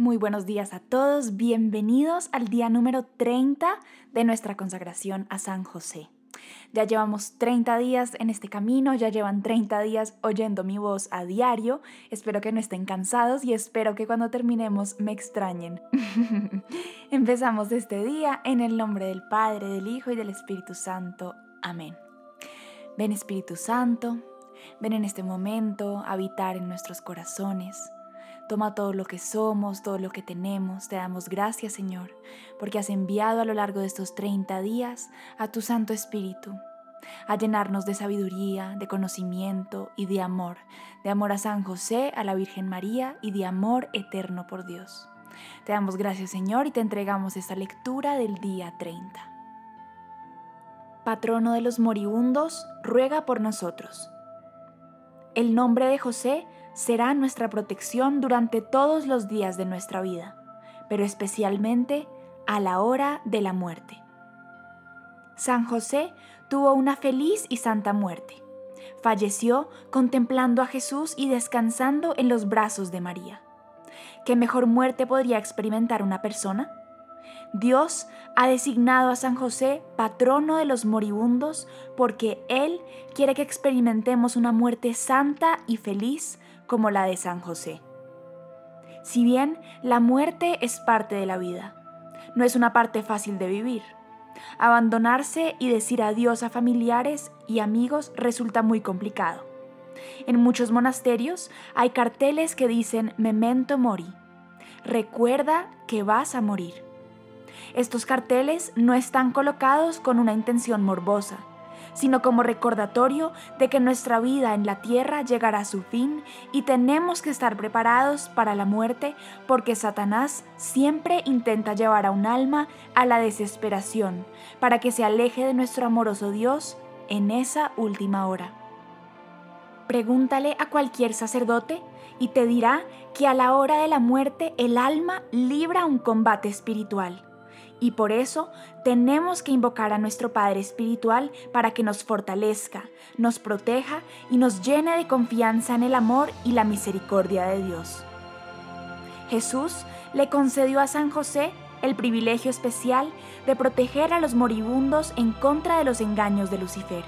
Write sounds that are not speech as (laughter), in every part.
Muy buenos días a todos, bienvenidos al día número 30 de nuestra consagración a San José. Ya llevamos 30 días en este camino, ya llevan 30 días oyendo mi voz a diario. Espero que no estén cansados y espero que cuando terminemos me extrañen. (laughs) Empezamos este día en el nombre del Padre, del Hijo y del Espíritu Santo. Amén. Ven Espíritu Santo, ven en este momento a habitar en nuestros corazones. Toma todo lo que somos, todo lo que tenemos. Te damos gracias, Señor, porque has enviado a lo largo de estos 30 días a tu Santo Espíritu a llenarnos de sabiduría, de conocimiento y de amor, de amor a San José, a la Virgen María y de amor eterno por Dios. Te damos gracias, Señor, y te entregamos esta lectura del día 30. Patrono de los moribundos, ruega por nosotros. El nombre de José será nuestra protección durante todos los días de nuestra vida, pero especialmente a la hora de la muerte. San José tuvo una feliz y santa muerte. Falleció contemplando a Jesús y descansando en los brazos de María. ¿Qué mejor muerte podría experimentar una persona? Dios ha designado a San José patrono de los moribundos porque Él quiere que experimentemos una muerte santa y feliz como la de San José. Si bien la muerte es parte de la vida, no es una parte fácil de vivir. Abandonarse y decir adiós a familiares y amigos resulta muy complicado. En muchos monasterios hay carteles que dicen memento mori. Recuerda que vas a morir. Estos carteles no están colocados con una intención morbosa, sino como recordatorio de que nuestra vida en la tierra llegará a su fin y tenemos que estar preparados para la muerte porque Satanás siempre intenta llevar a un alma a la desesperación para que se aleje de nuestro amoroso Dios en esa última hora. Pregúntale a cualquier sacerdote y te dirá que a la hora de la muerte el alma libra un combate espiritual y por eso tenemos que invocar a nuestro Padre Espiritual para que nos fortalezca, nos proteja y nos llene de confianza en el amor y la misericordia de Dios. Jesús le concedió a San José el privilegio especial de proteger a los moribundos en contra de los engaños de Lucifer,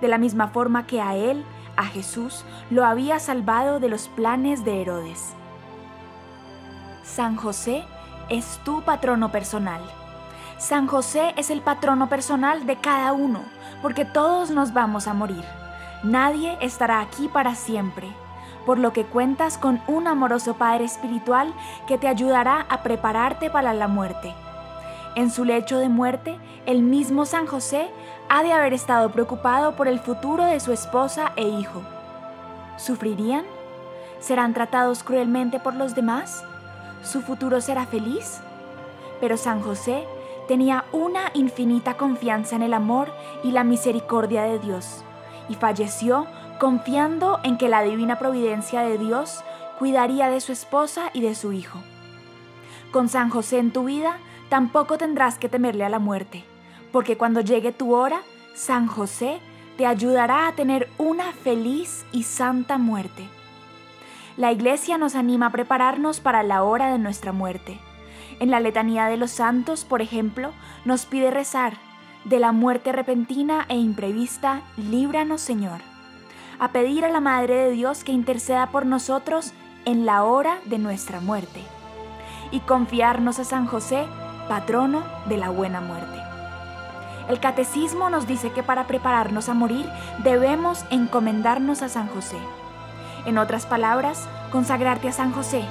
de la misma forma que a él, a Jesús, lo había salvado de los planes de Herodes. San José es tu patrono personal. San José es el patrono personal de cada uno, porque todos nos vamos a morir. Nadie estará aquí para siempre, por lo que cuentas con un amoroso Padre Espiritual que te ayudará a prepararte para la muerte. En su lecho de muerte, el mismo San José ha de haber estado preocupado por el futuro de su esposa e hijo. ¿Sufrirían? ¿Serán tratados cruelmente por los demás? ¿Su futuro será feliz? Pero San José tenía una infinita confianza en el amor y la misericordia de Dios, y falleció confiando en que la divina providencia de Dios cuidaría de su esposa y de su hijo. Con San José en tu vida, tampoco tendrás que temerle a la muerte, porque cuando llegue tu hora, San José te ayudará a tener una feliz y santa muerte. La Iglesia nos anima a prepararnos para la hora de nuestra muerte. En la letanía de los santos, por ejemplo, nos pide rezar, de la muerte repentina e imprevista, líbranos Señor. A pedir a la Madre de Dios que interceda por nosotros en la hora de nuestra muerte. Y confiarnos a San José, patrono de la buena muerte. El catecismo nos dice que para prepararnos a morir debemos encomendarnos a San José. En otras palabras, consagrarte a San José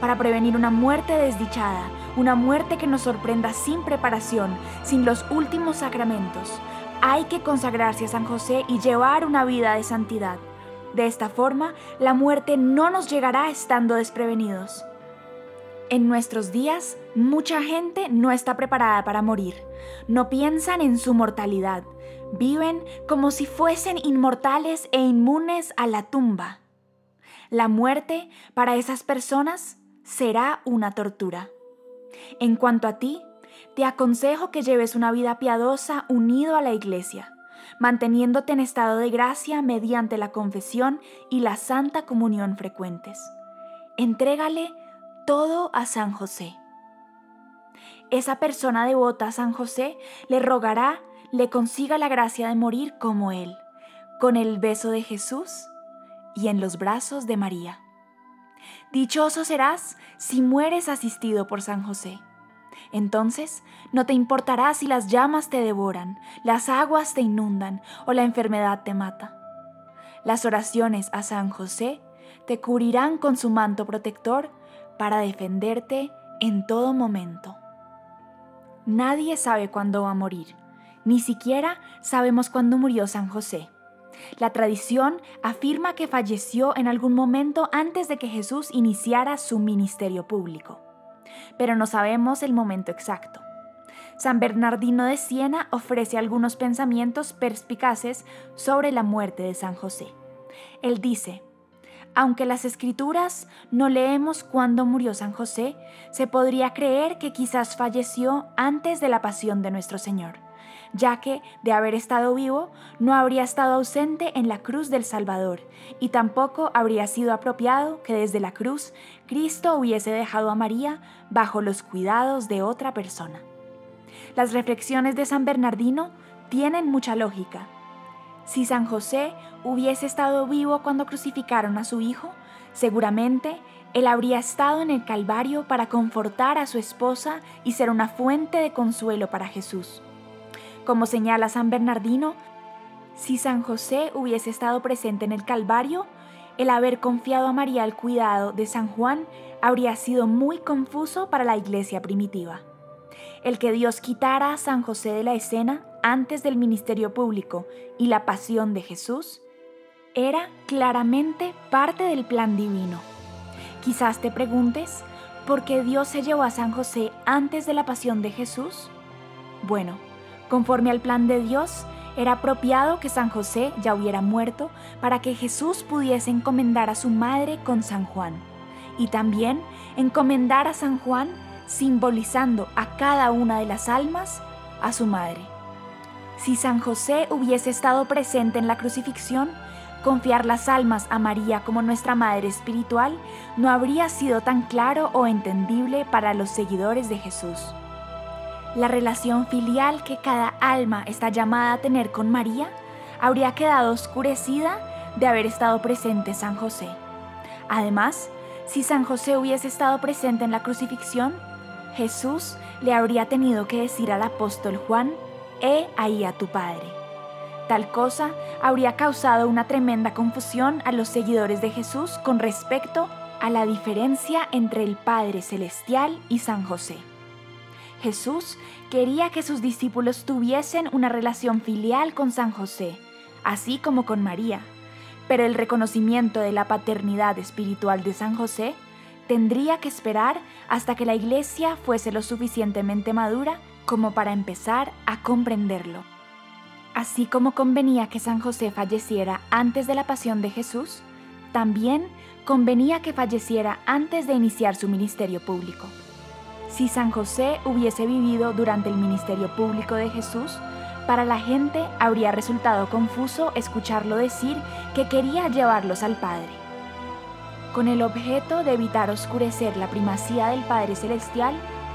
para prevenir una muerte desdichada, una muerte que nos sorprenda sin preparación, sin los últimos sacramentos. Hay que consagrarse a San José y llevar una vida de santidad. De esta forma, la muerte no nos llegará estando desprevenidos. En nuestros días, mucha gente no está preparada para morir. No piensan en su mortalidad. Viven como si fuesen inmortales e inmunes a la tumba. La muerte para esas personas será una tortura. En cuanto a ti, te aconsejo que lleves una vida piadosa unido a la iglesia, manteniéndote en estado de gracia mediante la confesión y la santa comunión frecuentes. Entrégale todo a San José. Esa persona devota a San José le rogará le consiga la gracia de morir como Él, con el beso de Jesús y en los brazos de María. Dichoso serás si mueres asistido por San José. Entonces no te importará si las llamas te devoran, las aguas te inundan o la enfermedad te mata. Las oraciones a San José te cubrirán con su manto protector para defenderte en todo momento. Nadie sabe cuándo va a morir, ni siquiera sabemos cuándo murió San José. La tradición afirma que falleció en algún momento antes de que Jesús iniciara su ministerio público, pero no sabemos el momento exacto. San Bernardino de Siena ofrece algunos pensamientos perspicaces sobre la muerte de San José. Él dice, aunque las escrituras no leemos cuándo murió San José, se podría creer que quizás falleció antes de la pasión de nuestro Señor ya que, de haber estado vivo, no habría estado ausente en la cruz del Salvador, y tampoco habría sido apropiado que desde la cruz Cristo hubiese dejado a María bajo los cuidados de otra persona. Las reflexiones de San Bernardino tienen mucha lógica. Si San José hubiese estado vivo cuando crucificaron a su hijo, seguramente él habría estado en el Calvario para confortar a su esposa y ser una fuente de consuelo para Jesús. Como señala San Bernardino, si San José hubiese estado presente en el Calvario, el haber confiado a María el cuidado de San Juan habría sido muy confuso para la iglesia primitiva. El que Dios quitara a San José de la escena antes del ministerio público y la pasión de Jesús era claramente parte del plan divino. Quizás te preguntes, ¿por qué Dios se llevó a San José antes de la pasión de Jesús? Bueno, Conforme al plan de Dios, era apropiado que San José ya hubiera muerto para que Jesús pudiese encomendar a su madre con San Juan y también encomendar a San Juan simbolizando a cada una de las almas a su madre. Si San José hubiese estado presente en la crucifixión, confiar las almas a María como nuestra madre espiritual no habría sido tan claro o entendible para los seguidores de Jesús la relación filial que cada alma está llamada a tener con María habría quedado oscurecida de haber estado presente San José. Además, si San José hubiese estado presente en la crucifixión, Jesús le habría tenido que decir al apóstol Juan, He ahí a tu Padre. Tal cosa habría causado una tremenda confusión a los seguidores de Jesús con respecto a la diferencia entre el Padre Celestial y San José. Jesús quería que sus discípulos tuviesen una relación filial con San José, así como con María, pero el reconocimiento de la paternidad espiritual de San José tendría que esperar hasta que la iglesia fuese lo suficientemente madura como para empezar a comprenderlo. Así como convenía que San José falleciera antes de la pasión de Jesús, también convenía que falleciera antes de iniciar su ministerio público. Si San José hubiese vivido durante el ministerio público de Jesús, para la gente habría resultado confuso escucharlo decir que quería llevarlos al Padre. Con el objeto de evitar oscurecer la primacía del Padre Celestial,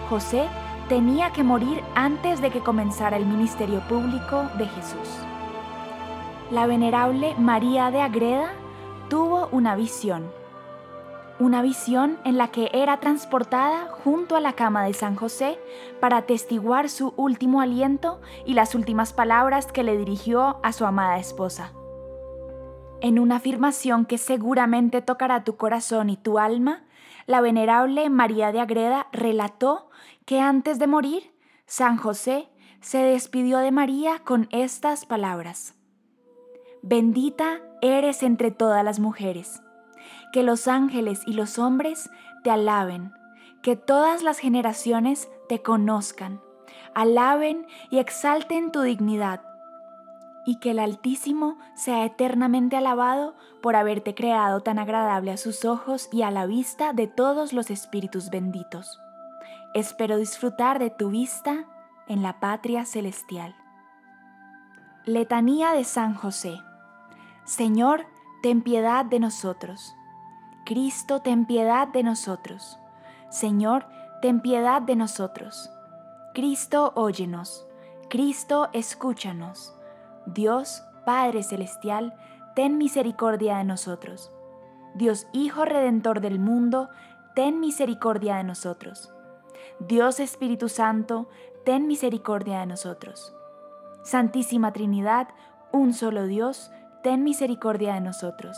José tenía que morir antes de que comenzara el ministerio público de Jesús. La venerable María de Agreda tuvo una visión una visión en la que era transportada junto a la cama de San José para atestiguar su último aliento y las últimas palabras que le dirigió a su amada esposa. En una afirmación que seguramente tocará tu corazón y tu alma, la venerable María de Agreda relató que antes de morir, San José se despidió de María con estas palabras. Bendita eres entre todas las mujeres que los ángeles y los hombres te alaben, que todas las generaciones te conozcan, alaben y exalten tu dignidad, y que el Altísimo sea eternamente alabado por haberte creado tan agradable a sus ojos y a la vista de todos los espíritus benditos. Espero disfrutar de tu vista en la patria celestial. Letanía de San José. Señor, ten piedad de nosotros. Cristo, ten piedad de nosotros. Señor, ten piedad de nosotros. Cristo, óyenos. Cristo, escúchanos. Dios, Padre Celestial, ten misericordia de nosotros. Dios Hijo Redentor del mundo, ten misericordia de nosotros. Dios Espíritu Santo, ten misericordia de nosotros. Santísima Trinidad, un solo Dios, ten misericordia de nosotros.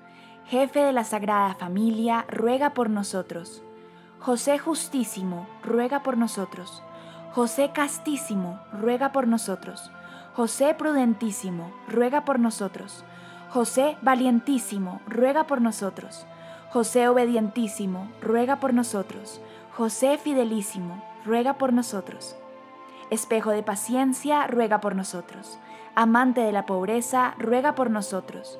Jefe de la Sagrada Familia, ruega por nosotros. José Justísimo, ruega por nosotros. José Castísimo, ruega por nosotros. José Prudentísimo, ruega por nosotros. José Valientísimo, ruega por nosotros. José Obedientísimo, ruega por nosotros. José Fidelísimo, ruega por nosotros. Espejo de paciencia, ruega por nosotros. Amante de la pobreza, ruega por nosotros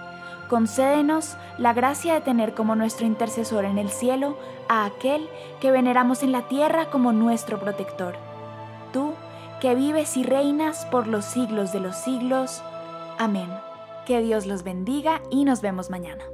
concédenos la gracia de tener como nuestro intercesor en el cielo a aquel que veneramos en la tierra como nuestro protector. Tú, que vives y reinas por los siglos de los siglos. Amén. Que Dios los bendiga y nos vemos mañana.